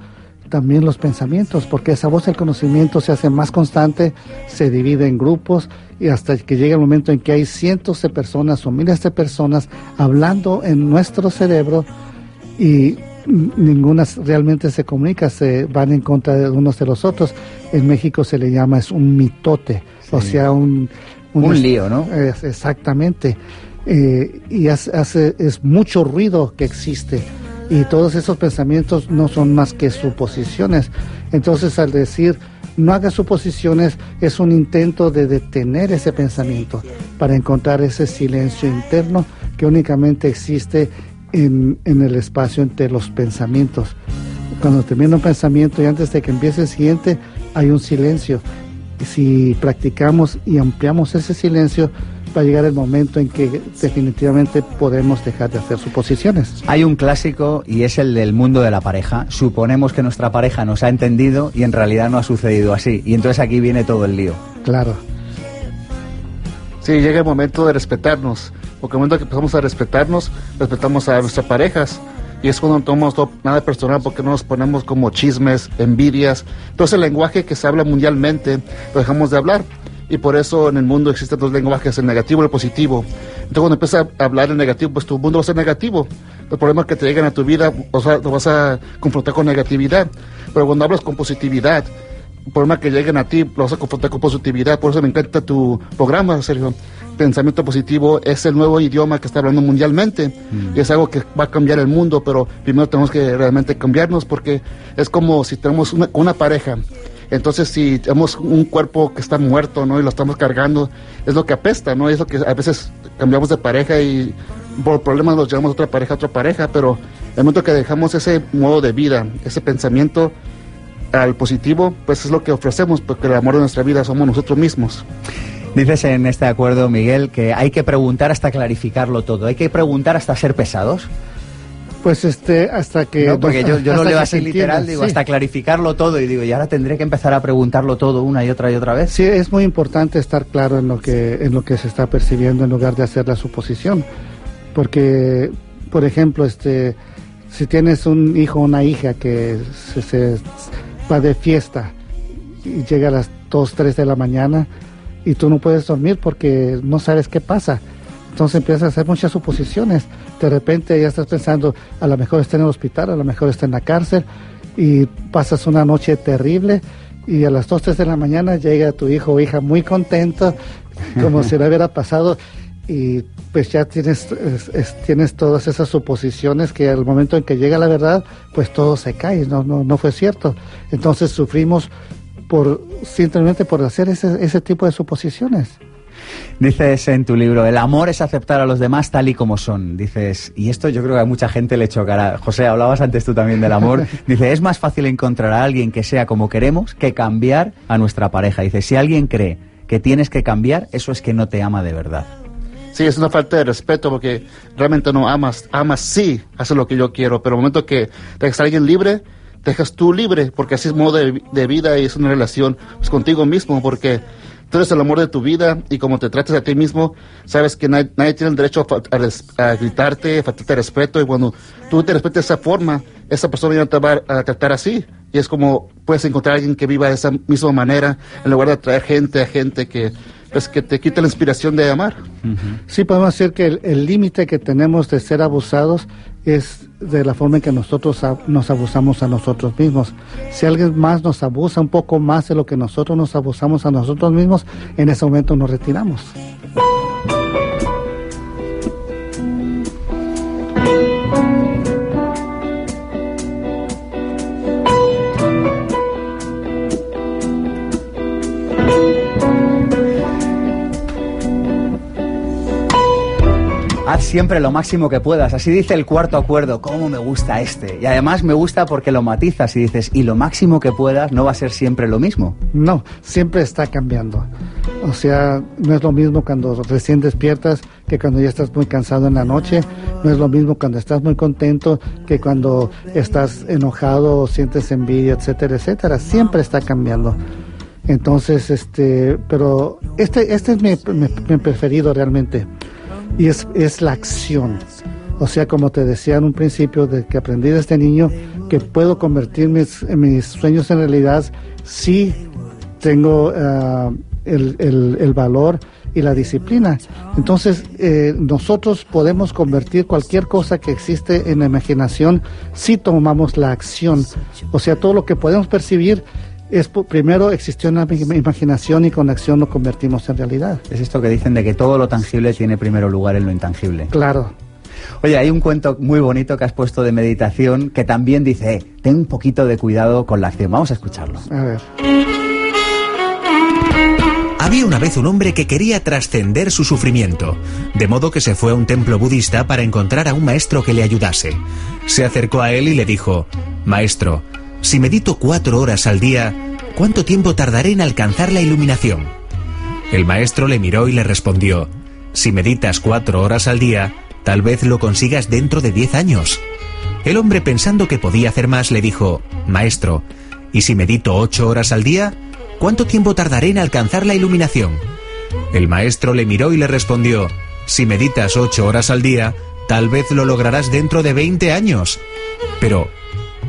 también los pensamientos, porque esa voz del conocimiento se hace más constante, se divide en grupos y hasta que llega el momento en que hay cientos de personas o miles de personas hablando en nuestro cerebro y ninguna realmente se comunica, se van en contra de unos de los otros. En México se le llama es un mitote, o sea, un...
Un, lío, ¿no?
exactamente. Eh, y hace, es mucho ruido que existe. Y todos esos pensamientos no son más que suposiciones. Entonces, al decir no haga suposiciones, es un intento de detener ese pensamiento para encontrar ese silencio interno que únicamente existe en, en el espacio entre los pensamientos. Cuando termina un pensamiento y antes de que empiece el siguiente, hay un silencio. Si practicamos y ampliamos ese silencio, va a llegar el momento en que definitivamente podemos dejar de hacer suposiciones.
Hay un clásico y es el del mundo de la pareja. Suponemos que nuestra pareja nos ha entendido y en realidad no ha sucedido así. Y entonces aquí viene todo el lío.
Claro.
Sí, llega el momento de respetarnos. Porque el momento que empezamos a respetarnos, respetamos a nuestras parejas. Y es cuando no tomamos nada personal porque no nos ponemos como chismes, envidias. Entonces el lenguaje que se habla mundialmente lo dejamos de hablar. Y por eso en el mundo existen dos lenguajes, el negativo y el positivo. Entonces cuando empiezas a hablar en negativo, pues tu mundo va a ser negativo. Los problemas que te llegan a tu vida, o sea, lo vas a confrontar con negatividad. Pero cuando hablas con positividad, problemas que lleguen a ti, lo vas a confrontar con positividad. Por eso me encanta tu programa, Sergio pensamiento positivo es el nuevo idioma que está hablando mundialmente mm. y es algo que va a cambiar el mundo, pero primero tenemos que realmente cambiarnos porque es como si tenemos una, una pareja. Entonces, si tenemos un cuerpo que está muerto, ¿no? Y lo estamos cargando, es lo que apesta, ¿no? Es lo que a veces cambiamos de pareja y por problemas nos llevamos a otra pareja, a otra pareja, pero el momento que dejamos ese modo de vida, ese pensamiento al positivo, pues es lo que ofrecemos, porque el amor de nuestra vida somos nosotros mismos.
Dices en este acuerdo, Miguel, que hay que preguntar hasta clarificarlo todo. Hay que preguntar hasta ser pesados.
Pues este, hasta que...
No, porque yo, yo lo leo así literal, digo, hasta clarificarlo todo y digo, y ahora tendré que empezar a preguntarlo todo una y otra y otra vez.
Sí, es muy importante estar claro en lo que, en lo que se está percibiendo en lugar de hacer la suposición. Porque, por ejemplo, este, si tienes un hijo o una hija que se, se va de fiesta y llega a las 2, 3 de la mañana, y tú no puedes dormir porque no sabes qué pasa. Entonces empiezas a hacer muchas suposiciones. De repente ya estás pensando, a lo mejor está en el hospital, a lo mejor está en la cárcel y pasas una noche terrible y a las 2, 3 de la mañana llega tu hijo o hija muy contento, como si le hubiera pasado y pues ya tienes, tienes todas esas suposiciones que al momento en que llega la verdad, pues todo se cae, no, no, no fue cierto. Entonces sufrimos por simplemente por hacer ese, ese tipo de suposiciones.
Dices en tu libro, el amor es aceptar a los demás tal y como son. Dices, y esto yo creo que a mucha gente le chocará. José, hablabas antes tú también del amor. Dice, es más fácil encontrar a alguien que sea como queremos que cambiar a nuestra pareja. Dice, si alguien cree que tienes que cambiar, eso es que no te ama de verdad.
Sí, es una falta de respeto porque realmente no amas. Amas sí, hace lo que yo quiero, pero el momento que dejas a alguien libre, dejas tú libre, porque así es modo de, vida y es una relación pues, contigo mismo, porque tú eres el amor de tu vida y como te tratas a ti mismo, sabes que nadie, tiene el derecho a, gritarte, a faltarte respeto y cuando tú te respetas de esa forma, esa persona ya no te va a tratar así. Y es como puedes encontrar a alguien que viva de esa misma manera en lugar de atraer gente a gente que pues que te quita la inspiración de amar.
Sí, podemos decir que el límite que tenemos de ser abusados es de la forma en que nosotros nos abusamos a nosotros mismos. Si alguien más nos abusa un poco más de lo que nosotros nos abusamos a nosotros mismos, en ese momento nos retiramos.
Siempre lo máximo que puedas. Así dice el cuarto acuerdo. ¿Cómo me gusta este? Y además me gusta porque lo matizas y dices, y lo máximo que puedas no va a ser siempre lo mismo.
No, siempre está cambiando. O sea, no es lo mismo cuando recién despiertas que cuando ya estás muy cansado en la noche. No es lo mismo cuando estás muy contento que cuando estás enojado o sientes envidia, etcétera, etcétera. Siempre está cambiando. Entonces, este, pero este, este es mi preferido realmente. Y es, es la acción. O sea, como te decía en un principio, de que aprendí de este niño, que puedo convertir mis, mis sueños en realidad si tengo ah, el, el- el valor y la disciplina. Entonces, eh, nosotros podemos convertir cualquier cosa que existe en la imaginación si tomamos la acción. O sea, todo lo que podemos percibir es primero existió en la mi- imaginación y con acción lo convertimos en realidad.
Es esto que dicen de que todo lo tangible tiene primero lugar en lo intangible.
Claro.
Oye, hay un cuento muy bonito que has puesto de meditación que también dice, eh, ten un poquito de cuidado con la acción. Vamos a escucharlo.
A ver.
Había una vez un hombre que quería trascender su sufrimiento, de modo que se fue a un templo budista para encontrar a un maestro que le ayudase. Se acercó a él y le dijo, Maestro, si medito cuatro horas al día, ¿cuánto tiempo tardaré en alcanzar la iluminación? El maestro le miró y le respondió, Si meditas cuatro horas al día, tal vez lo consigas dentro de diez años. El hombre pensando que podía hacer más le dijo, Maestro, ¿y si medito ocho horas al día? ¿Cuánto tiempo tardaré en alcanzar la iluminación? El maestro le miró y le respondió, Si meditas ocho horas al día, tal vez lo lograrás dentro de 20 años. Pero,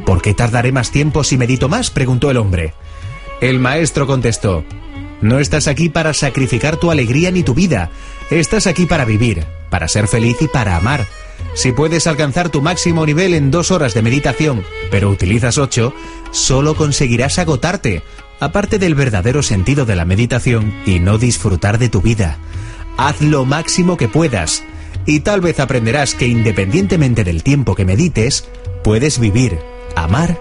¿por qué tardaré más tiempo si medito más? preguntó el hombre. El maestro contestó, No estás aquí para sacrificar tu alegría ni tu vida, estás aquí para vivir, para ser feliz y para amar. Si puedes alcanzar tu máximo nivel en dos horas de meditación, pero utilizas ocho, solo conseguirás agotarte, aparte del verdadero sentido de la meditación y no disfrutar de tu vida. Haz lo máximo que puedas, y tal vez aprenderás que independientemente del tiempo que medites, puedes vivir, amar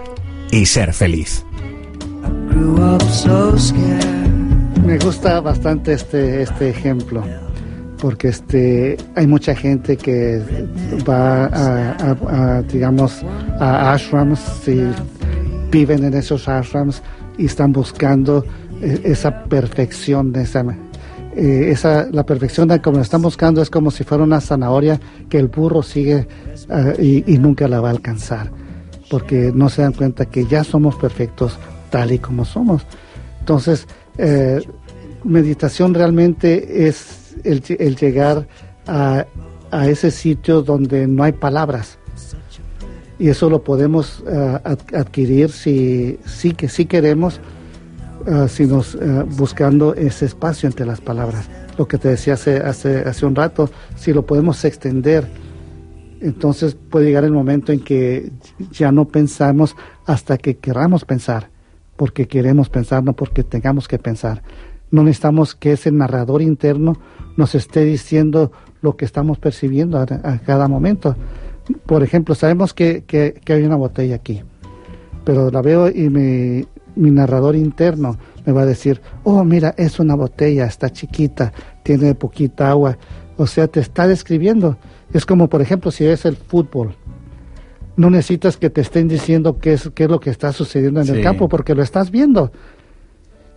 y ser feliz.
Me gusta bastante este, este ejemplo, porque este, hay mucha gente que va a, digamos, a ashrams y viven en esos ashrams y están buscando eh, esa perfección, esa, eh, esa, la perfección de como la están buscando es como si fuera una zanahoria que el burro sigue y, y nunca la va a alcanzar, porque no se dan cuenta que ya somos perfectos tal y como somos. Entonces, eh, meditación realmente es el, lle- el llegar a, a ese sitio donde no hay palabras. Y eso lo podemos eh, ad- adquirir si, si, que, si queremos, eh, si nos, buscando ese espacio entre las palabras. Lo que te decía hace, hace, hace un rato, si lo podemos extender, entonces puede llegar el momento en que ya no pensamos hasta que queramos pensar, porque queremos pensar, no porque tengamos que pensar. No necesitamos que ese narrador interno nos esté diciendo lo que estamos percibiendo a, cada momento. Por ejemplo, sabemos que, que- que hay una botella aquí, pero la veo y mi, mi narrador interno me va a decir, oh, mira, es una botella, está chiquita, tiene poquita agua. O sea, te está describiendo. Es como, por ejemplo, si es el fútbol. No necesitas que te estén diciendo qué es, qué es lo que está sucediendo en
Sí.
el campo, porque lo estás viendo.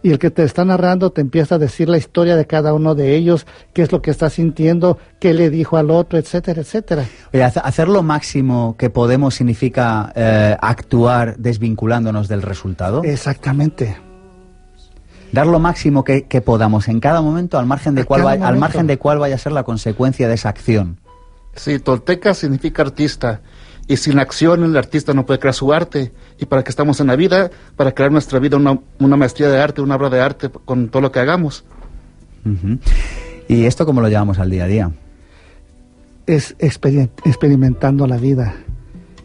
Y el que te está narrando te empieza a decir la historia de cada uno de ellos, qué es lo que está sintiendo, qué le dijo al otro, etcétera, etcétera.
Oye, hace- hacer lo máximo que podemos significa eh, actuar desvinculándonos del resultado.
Exactamente.
Dar lo máximo que, que podamos en cada momento al margen de cuál
cada
va- al margen de cuál vaya a ser la consecuencia de esa acción.
Sí, tolteca significa artista. Y sin acción el artista no puede crear su arte. Y para que estamos en la vida, para crear nuestra vida una, una maestría de arte, una obra de arte con todo lo que hagamos.
¿Y esto cómo lo llevamos al día a día?
es experimentando la vida,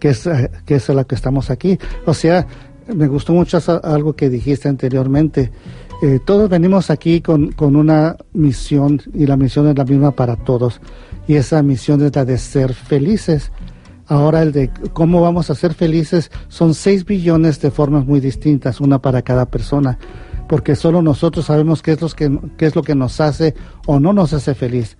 que es, eh, que es a la que estamos aquí. O sea, me gustó mucho algo que dijiste anteriormente. Eh, todos venimos aquí con, con una misión y la misión es la misma para todos. Y esa misión es la de ser felices. Ahora el de cómo vamos a ser felices son 6 billones de formas muy distintas, una para cada persona, porque solo nosotros sabemos qué es, los que, qué es lo que nos hace o no nos hace feliz.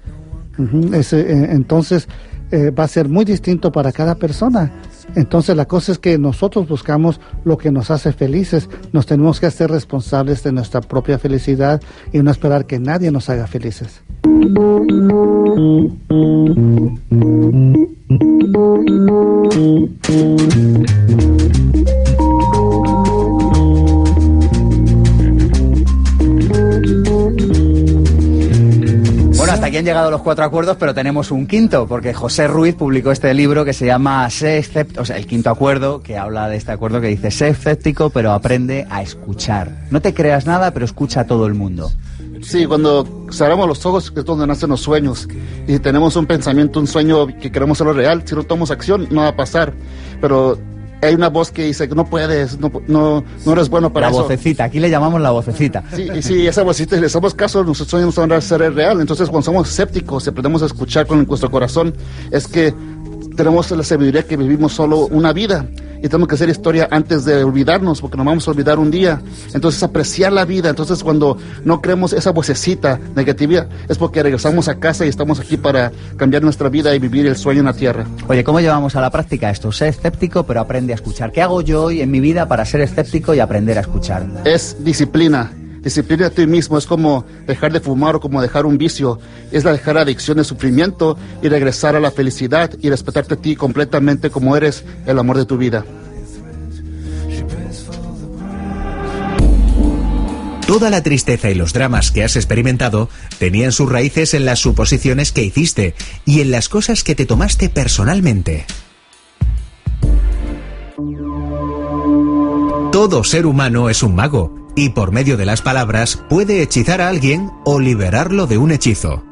Eh, entonces eh, va a ser muy distinto para cada persona. Entonces la cosa es que nosotros buscamos lo que nos hace felices. Nos tenemos que hacer responsables de nuestra propia felicidad y no esperar que nadie nos haga felices.
Bueno, hasta aquí han llegado los cuatro acuerdos, pero tenemos un quinto, porque José Ruiz publicó este libro que se llama Sé o sea, el quinto acuerdo, que habla de este acuerdo que dice, sé escéptico, pero aprende a escuchar. No te creas nada, pero escucha a todo el mundo.
Sí, cuando cerramos los ojos es donde nacen los sueños. Y tenemos un pensamiento, un sueño que queremos hacerlo real. Si no tomamos acción, no va a pasar. Pero hay una voz que dice que no puedes, no, no, no eres bueno para
la
eso.
vocecita, aquí le llamamos la vocecita.
Sí, y si esa vocecita le hacemos caso, nuestros sueños van a ser real. Entonces, cuando somos escépticos y aprendemos a escuchar con nuestro corazón, es que tenemos la sabiduría que vivimos solo una vida y tenemos que hacer historia antes de olvidarnos, porque nos vamos a olvidar un día. Entonces, apreciar la vida. Entonces, cuando no creemos esa vocecita negativa, es porque regresamos a casa y estamos aquí para cambiar nuestra vida y vivir el sueño en la tierra.
Oye, ¿cómo llevamos a la práctica esto? Sé escéptico, pero aprende a escuchar. ¿Qué hago yo hoy en mi vida para ser escéptico y aprender a escuchar?
Es disciplina. Disciplina a ti mismo es como dejar de fumar o como dejar un vicio. Es la dejar adicción de sufrimiento y regresar a la felicidad y respetarte a ti completamente como eres el amor de tu vida.
Toda la tristeza y los dramas que has experimentado tenían sus raíces en las suposiciones que hiciste y en las cosas que te tomaste personalmente. Todo ser humano es un mago y por medio de las palabras puede hechizar a alguien o liberarlo de un hechizo.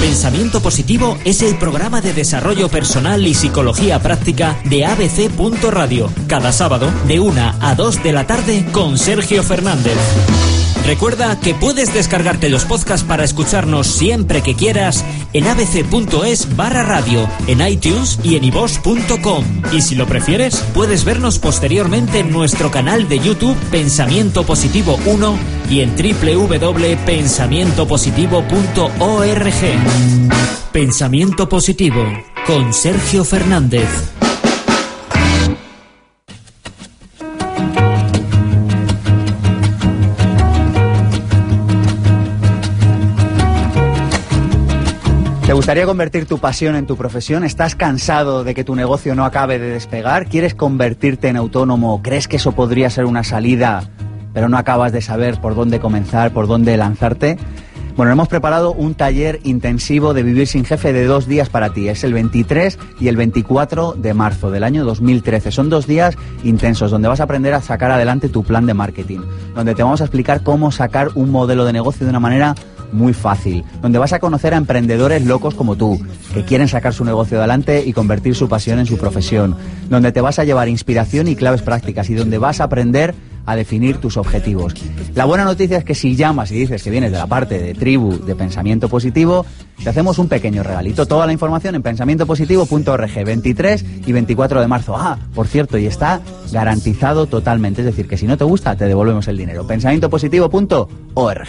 Pensamiento Positivo es el programa de desarrollo personal y psicología práctica de ABC. Radio, cada sábado de 1 a 2 de la tarde con Sergio Fernández. Recuerda que puedes descargarte los podcasts para escucharnos siempre que quieras en abc.es barra radio, en iTunes y en iVoox.com. Y si lo prefieres, puedes vernos posteriormente en nuestro canal de YouTube Pensamiento Positivo 1 y en www.pensamientopositivo.org. Pensamiento Positivo con Sergio Fernández.
¿Te gustaría convertir tu pasión en tu profesión? ¿Estás cansado de que tu negocio no acabe de despegar? ¿Quieres convertirte en autónomo? ¿Crees que eso podría ser una salida, pero no acabas de saber por dónde comenzar, por dónde lanzarte? Bueno, hemos preparado un taller intensivo de Vivir sin Jefe de dos días para ti. Es el 23 y el 24 de marzo del año 2013. Son dos días intensos donde vas a aprender a sacar adelante tu plan de marketing, donde te vamos a explicar cómo sacar un modelo de negocio de una manera muy fácil, donde vas a conocer a emprendedores locos como tú, que quieren sacar su negocio adelante y convertir su pasión en su profesión, donde te vas a llevar inspiración y claves prácticas y donde vas a aprender a definir tus objetivos. La buena noticia es que si llamas y dices que vienes de la parte de tribu de pensamiento positivo, te hacemos un pequeño regalito. Toda la información en pensamientopositivo.org, 23 y 24 de marzo. Ah, por cierto, y está garantizado totalmente, es decir, que si no te gusta, te devolvemos el dinero. pensamientopositivo.org.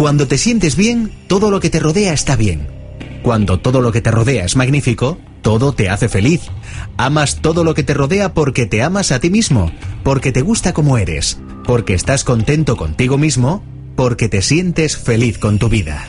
Cuando te sientes bien, todo lo que te rodea está bien. Cuando todo lo que te rodea es magnífico, todo te hace feliz. Amas todo lo que te rodea porque te amas a ti mismo, porque te gusta como eres, porque estás contento contigo mismo, porque te sientes feliz con tu vida.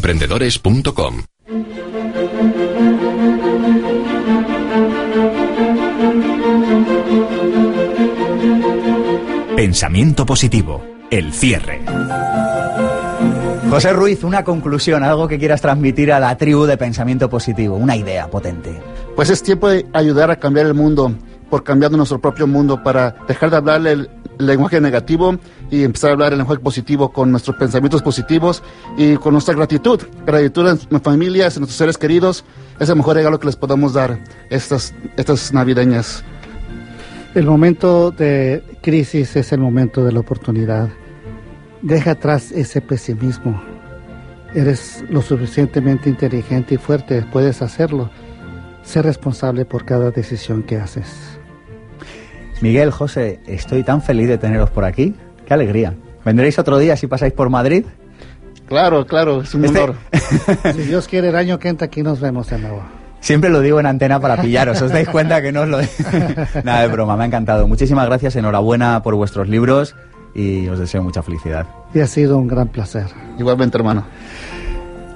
emprendedores.com.
Pensamiento positivo, el cierre.
José Ruiz, una conclusión, algo que quieras transmitir a la tribu de pensamiento positivo, una idea potente.
Pues es tiempo de ayudar a cambiar el mundo por cambiando nuestro propio mundo para dejar de hablarle el lenguaje negativo y empezar a hablar el lenguaje positivo con nuestros pensamientos positivos y con nuestra gratitud. Gratitud en nuestras familias, en nuestros seres queridos. Es el mejor regalo que les podamos dar estas, estas navideñas.
El momento de crisis es el momento de la oportunidad. Deja atrás ese pesimismo. Eres lo suficientemente inteligente y fuerte, puedes hacerlo. Sé responsable por cada decisión que haces.
Miguel, José, estoy tan feliz de teneros por aquí. Qué alegría. ¿Vendréis otro día si pasáis por Madrid?
Claro, claro, es un
Este-
honor.
Si Dios quiere, el año que entra aquí nos vemos de nuevo.
Siempre lo digo en antena para pillaros, os dais cuenta que no os lo... Nada de broma, me ha encantado. Muchísimas gracias, enhorabuena por vuestros libros y os deseo mucha felicidad.
Y ha sido un gran placer.
Igualmente, hermano.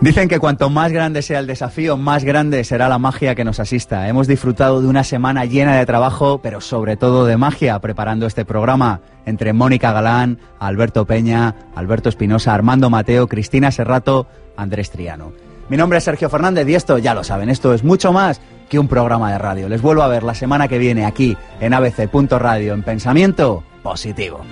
Dicen que cuanto más grande sea el desafío, más grande será la magia que nos asista. Hemos disfrutado de una semana llena de trabajo, pero sobre todo de magia, preparando este programa entre Mónica Galán, Alberto Peña, Alberto Espinosa, Armando Mateo, Cristina Serrato, Andrés Triano. Mi nombre es Sergio Fernández y esto, ya lo saben, esto es mucho más que un programa de radio. Les vuelvo a ver la semana que viene aquí en abc.radio en Pensamiento Positivo.